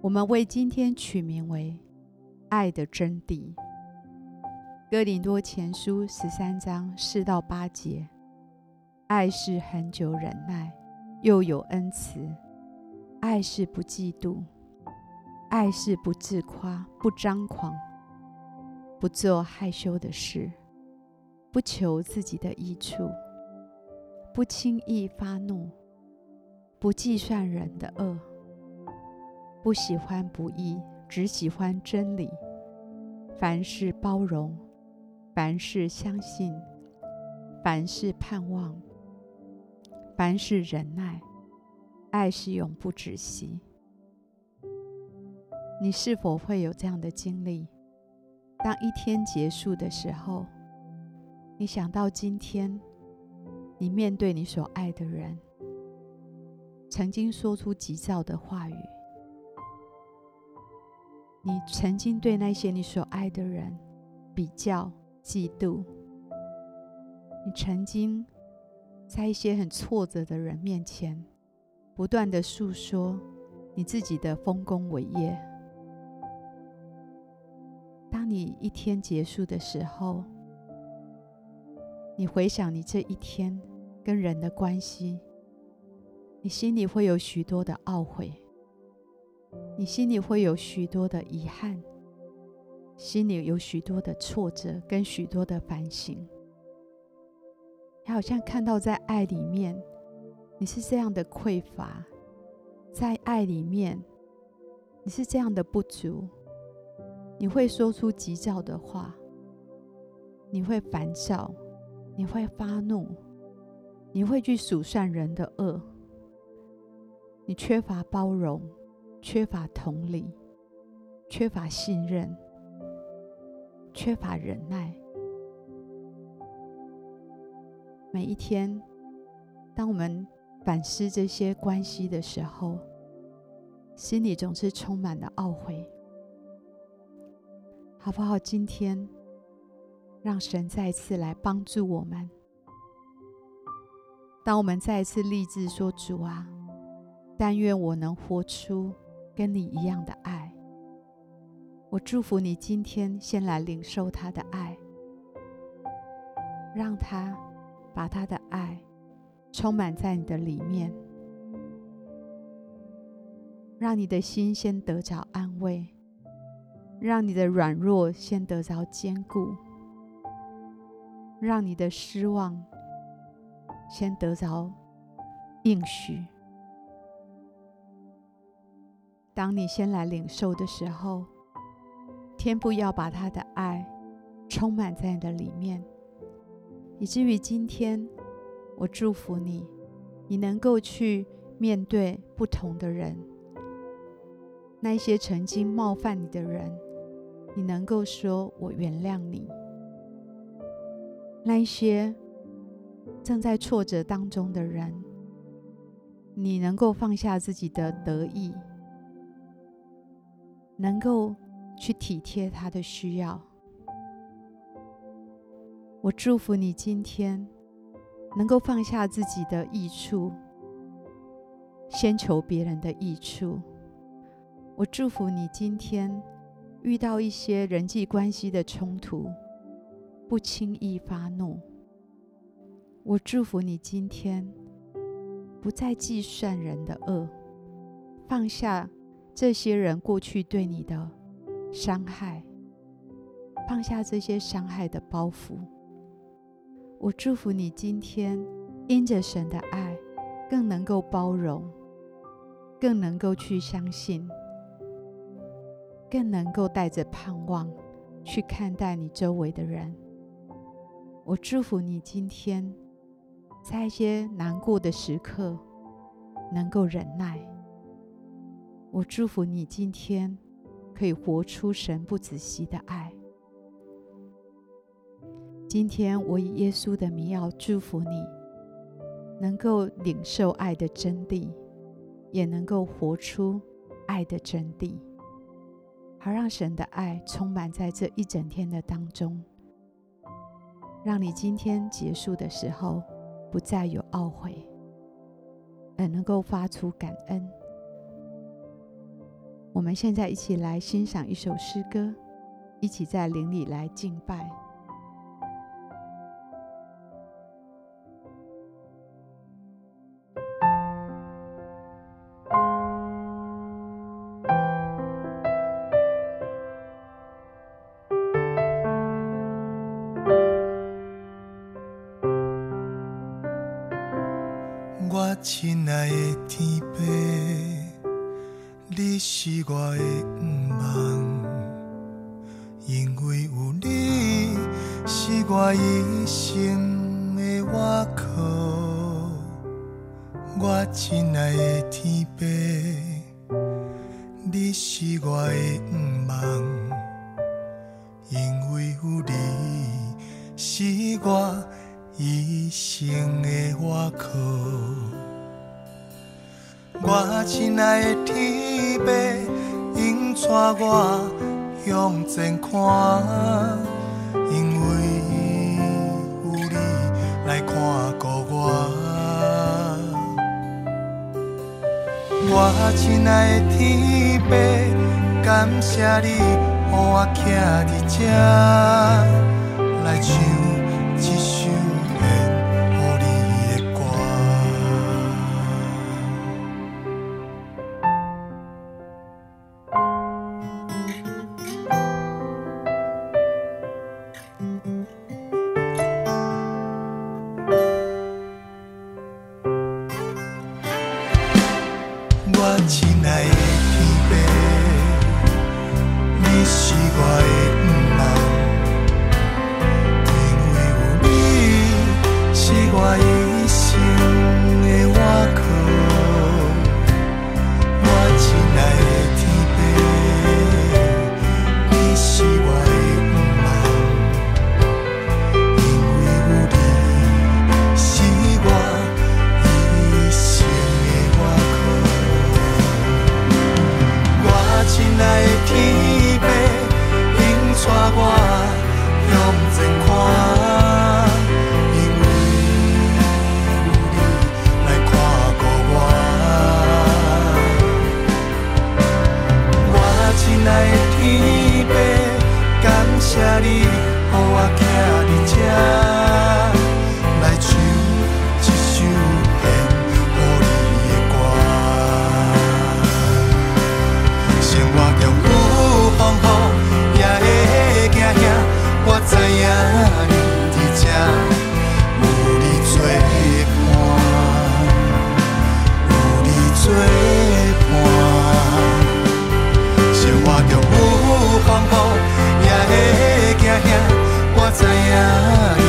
我们为今天取名为“爱的真谛”。哥林多前书十三章四到八节：爱是恒久忍耐，又有恩慈；爱是不嫉妒；爱是不自夸，不张狂，不做害羞的事，不求自己的益处，不轻易发怒，不计算人的恶。不喜欢不义，只喜欢真理。凡事包容，凡事相信，凡事盼望，凡事忍耐。爱是永不止息。你是否会有这样的经历？当一天结束的时候，你想到今天，你面对你所爱的人，曾经说出急躁的话语。你曾经对那些你所爱的人比较、嫉妒，你曾经在一些很挫折的人面前不断地诉说你自己的丰功伟业。当你一天结束的时候，你回想你这一天跟人的关系，你心里会有许多的懊悔。你心里会有许多的遗憾，心里有许多的挫折跟许多的反省。你好像看到在爱里面，你是这样的匮乏，在爱里面，你是这样的不足。你会说出急躁的话，你会烦躁，你会发怒，你会去数算人的恶，你缺乏包容。缺乏同理，缺乏信任，缺乏忍耐。每一天，当我们反思这些关系的时候，心里总是充满了懊悔。好不好？今天，让神再次来帮助我们。当我们再次立志说：“主啊，但愿我能活出。”跟你一样的爱，我祝福你今天先来领受他的爱，让他把他的爱充满在你的里面，让你的心先得着安慰，让你的软弱先得着坚固，让你的失望先得着应许。当你先来领受的时候，天父要把他的爱充满在你的里面，以至于今天，我祝福你，你能够去面对不同的人，那些曾经冒犯你的人，你能够说我原谅你；那些正在挫折当中的人，你能够放下自己的得意。能够去体贴他的需要，我祝福你今天能够放下自己的益处，先求别人的益处。我祝福你今天遇到一些人际关系的冲突，不轻易发怒。我祝福你今天不再计算人的恶，放下。这些人过去对你的伤害，放下这些伤害的包袱。我祝福你今天因着神的爱，更能够包容，更能够去相信，更能够带着盼望去看待你周围的人。我祝福你今天在一些难过的时刻，能够忍耐。我祝福你今天可以活出神不止息的爱。今天我以耶稣的名要祝福你，能够领受爱的真谛，也能够活出爱的真谛，好让神的爱充满在这一整天的当中，让你今天结束的时候不再有懊悔，而能够发出感恩。我们现在一起来欣赏一首诗歌，一起在灵里来敬拜。我亲爱的天父，你是我的盼望，因为有你是我一生的依靠。我亲爱的天父，你是我的盼望，因为有你是我。一生的依靠，我亲爱的天父，应带我向前看，因为有你来看顾我。我亲爱的天父，感谢你，予我徛伫这来唱。Ah.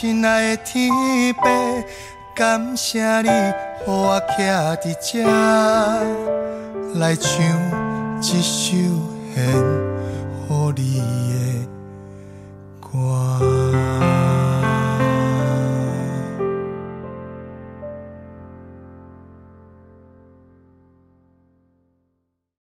亲爱的天父，感谢你，予我徛伫这来唱一首献。予你的歌。